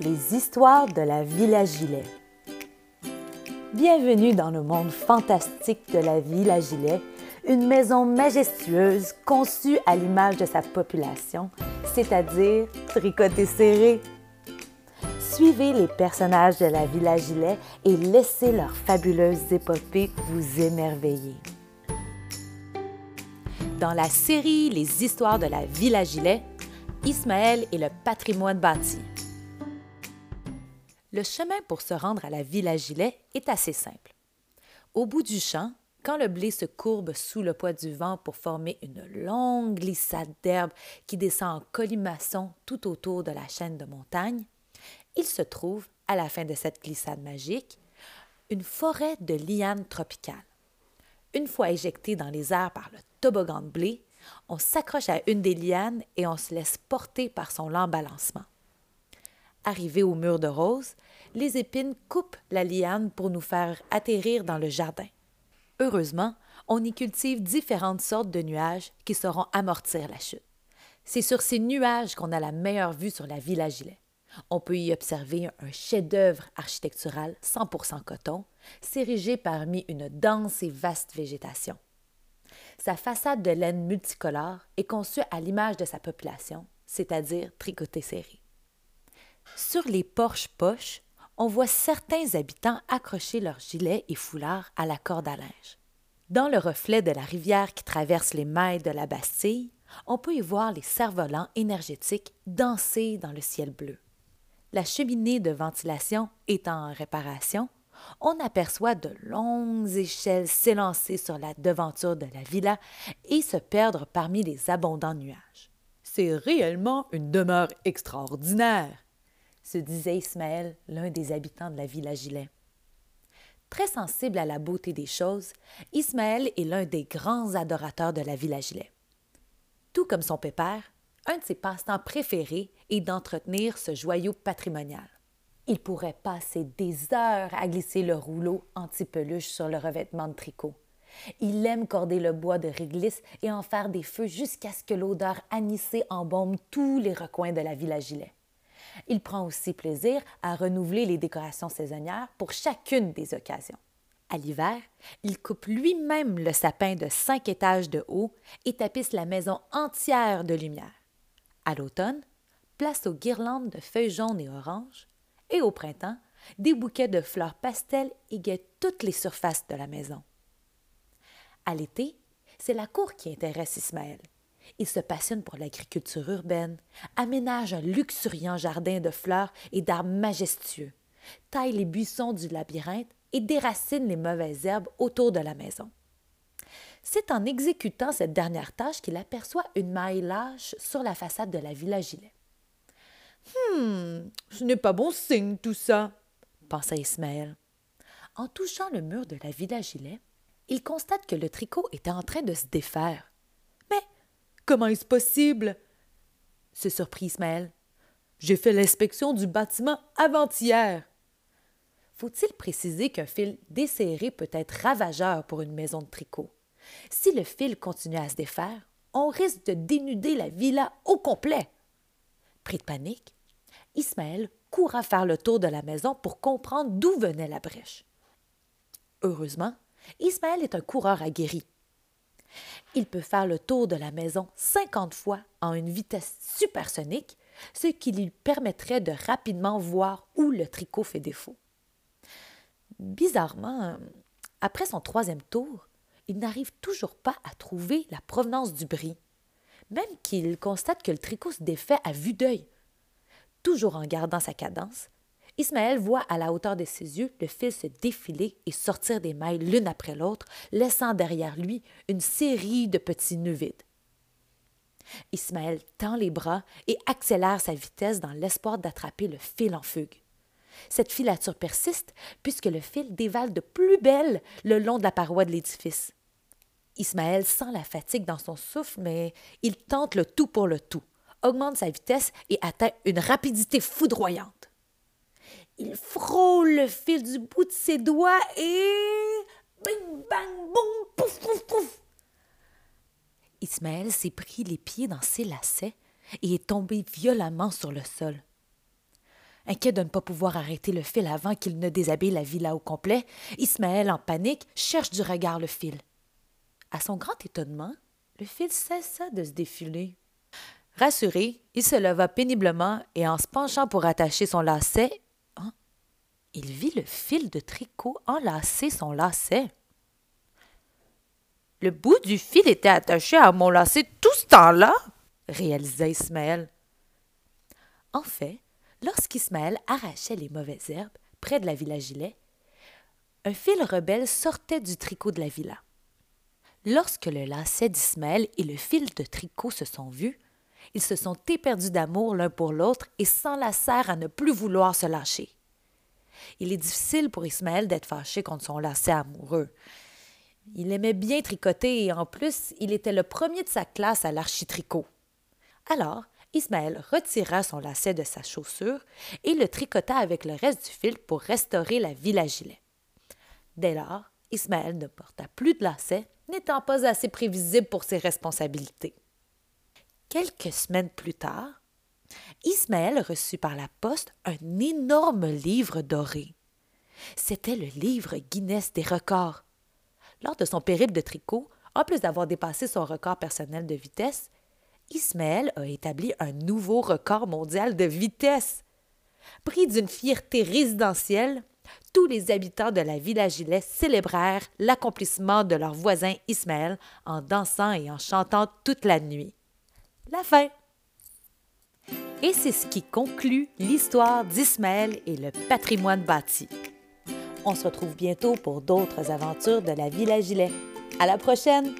Les histoires de la Villa Gilet. Bienvenue dans le monde fantastique de la Villa Gilet, une maison majestueuse conçue à l'image de sa population, c'est-à-dire tricotée serrée. Suivez les personnages de la Villa Gilet et laissez leurs fabuleuses épopées vous émerveiller. Dans la série Les histoires de la Villa Gilet, Ismaël et le patrimoine bâti. Le chemin pour se rendre à la Villa Gilet est assez simple. Au bout du champ, quand le blé se courbe sous le poids du vent pour former une longue glissade d'herbe qui descend en colimaçon tout autour de la chaîne de montagne, il se trouve, à la fin de cette glissade magique, une forêt de lianes tropicales. Une fois éjecté dans les airs par le toboggan de blé, on s'accroche à une des lianes et on se laisse porter par son lent balancement. Arrivé au mur de rose, les épines coupent la liane pour nous faire atterrir dans le jardin. Heureusement, on y cultive différentes sortes de nuages qui sauront amortir la chute. C'est sur ces nuages qu'on a la meilleure vue sur la Villa Gilet. On peut y observer un chef-d'œuvre architectural 100% coton, s'ériger parmi une dense et vaste végétation. Sa façade de laine multicolore est conçue à l'image de sa population, c'est-à-dire tricotée serrée. Sur les porches-poches, on voit certains habitants accrocher leurs gilets et foulards à la corde à linge. Dans le reflet de la rivière qui traverse les mailles de la Bastille, on peut y voir les cerfs-volants énergétiques danser dans le ciel bleu. La cheminée de ventilation étant en réparation, on aperçoit de longues échelles s'élancer sur la devanture de la villa et se perdre parmi les abondants nuages. C'est réellement une demeure extraordinaire, se disait Ismaël, l'un des habitants de la villa Gilet. Très sensible à la beauté des choses, Ismaël est l'un des grands adorateurs de la villa Gilet. Tout comme son pépère, un de ses passe-temps préférés est d'entretenir ce joyau patrimonial. Il pourrait passer des heures à glisser le rouleau anti-peluche sur le revêtement de tricot. Il aime corder le bois de réglisse et en faire des feux jusqu'à ce que l'odeur anisée embaume tous les recoins de la villa Gilet. Il prend aussi plaisir à renouveler les décorations saisonnières pour chacune des occasions. À l'hiver, il coupe lui-même le sapin de cinq étages de haut et tapisse la maison entière de lumière. À l'automne, place aux guirlandes de feuilles jaunes et oranges, et au printemps, des bouquets de fleurs pastel égaient toutes les surfaces de la maison. À l'été, c'est la cour qui intéresse Ismaël. Il se passionne pour l'agriculture urbaine, aménage un luxuriant jardin de fleurs et d'arbres majestueux, taille les buissons du labyrinthe et déracine les mauvaises herbes autour de la maison. C'est en exécutant cette dernière tâche qu'il aperçoit une maille lâche sur la façade de la villa Gilet. Hum, ce n'est pas bon signe tout ça, pensa Ismaël. En touchant le mur de la villa Gilet, il constate que le tricot était en train de se défaire. Comment est-ce possible? se surprit Ismaël. J'ai fait l'inspection du bâtiment avant-hier. Faut-il préciser qu'un fil desserré peut être ravageur pour une maison de tricot? Si le fil continue à se défaire, on risque de dénuder la villa au complet. Pris de panique, Ismaël court à faire le tour de la maison pour comprendre d'où venait la brèche. Heureusement, Ismaël est un coureur aguerri. Il peut faire le tour de la maison 50 fois en une vitesse supersonique, ce qui lui permettrait de rapidement voir où le tricot fait défaut. Bizarrement, après son troisième tour, il n'arrive toujours pas à trouver la provenance du bris, même qu'il constate que le tricot se défait à vue d'œil. Toujours en gardant sa cadence, Ismaël voit à la hauteur de ses yeux le fil se défiler et sortir des mailles l'une après l'autre, laissant derrière lui une série de petits nœuds vides. Ismaël tend les bras et accélère sa vitesse dans l'espoir d'attraper le fil en fugue. Cette filature persiste puisque le fil dévale de plus belle le long de la paroi de l'édifice. Ismaël sent la fatigue dans son souffle, mais il tente le tout pour le tout, augmente sa vitesse et atteint une rapidité foudroyante. Il frôle le fil du bout de ses doigts et. Bing, bang, boum, pouf, pouf, pouf. Ismaël s'est pris les pieds dans ses lacets et est tombé violemment sur le sol. Inquiet de ne pas pouvoir arrêter le fil avant qu'il ne déshabille la villa au complet, Ismaël, en panique, cherche du regard le fil. À son grand étonnement, le fil cessa de se défiler. Rassuré, il se leva péniblement et en se penchant pour attacher son lacet, il vit le fil de tricot enlacer son lacet. Le bout du fil était attaché à mon lacet tout ce temps-là, réalisa Ismaël. En fait, lorsqu'Ismaël arrachait les mauvaises herbes près de la villa Gilet, un fil rebelle sortait du tricot de la villa. Lorsque le lacet d'Ismaël et le fil de tricot se sont vus, ils se sont éperdus d'amour l'un pour l'autre et s'enlacèrent à ne plus vouloir se lâcher. Il est difficile pour Ismaël d'être fâché contre son lacet amoureux. Il aimait bien tricoter et en plus, il était le premier de sa classe à l'architricot. Alors, Ismaël retira son lacet de sa chaussure et le tricota avec le reste du fil pour restaurer la ville à gilet. Dès lors, Ismaël ne porta plus de lacet, n'étant pas assez prévisible pour ses responsabilités. Quelques semaines plus tard, Ismaël reçut par la poste un énorme livre doré. C'était le livre Guinness des records. Lors de son périple de tricot, en plus d'avoir dépassé son record personnel de vitesse, Ismaël a établi un nouveau record mondial de vitesse. Pris d'une fierté résidentielle, tous les habitants de la Villa Gilet célébrèrent l'accomplissement de leur voisin Ismaël en dansant et en chantant toute la nuit. La fin. Et c'est ce qui conclut l'histoire d'Ismaël et le patrimoine bâti. On se retrouve bientôt pour d'autres aventures de la Villa Gilet. À la prochaine!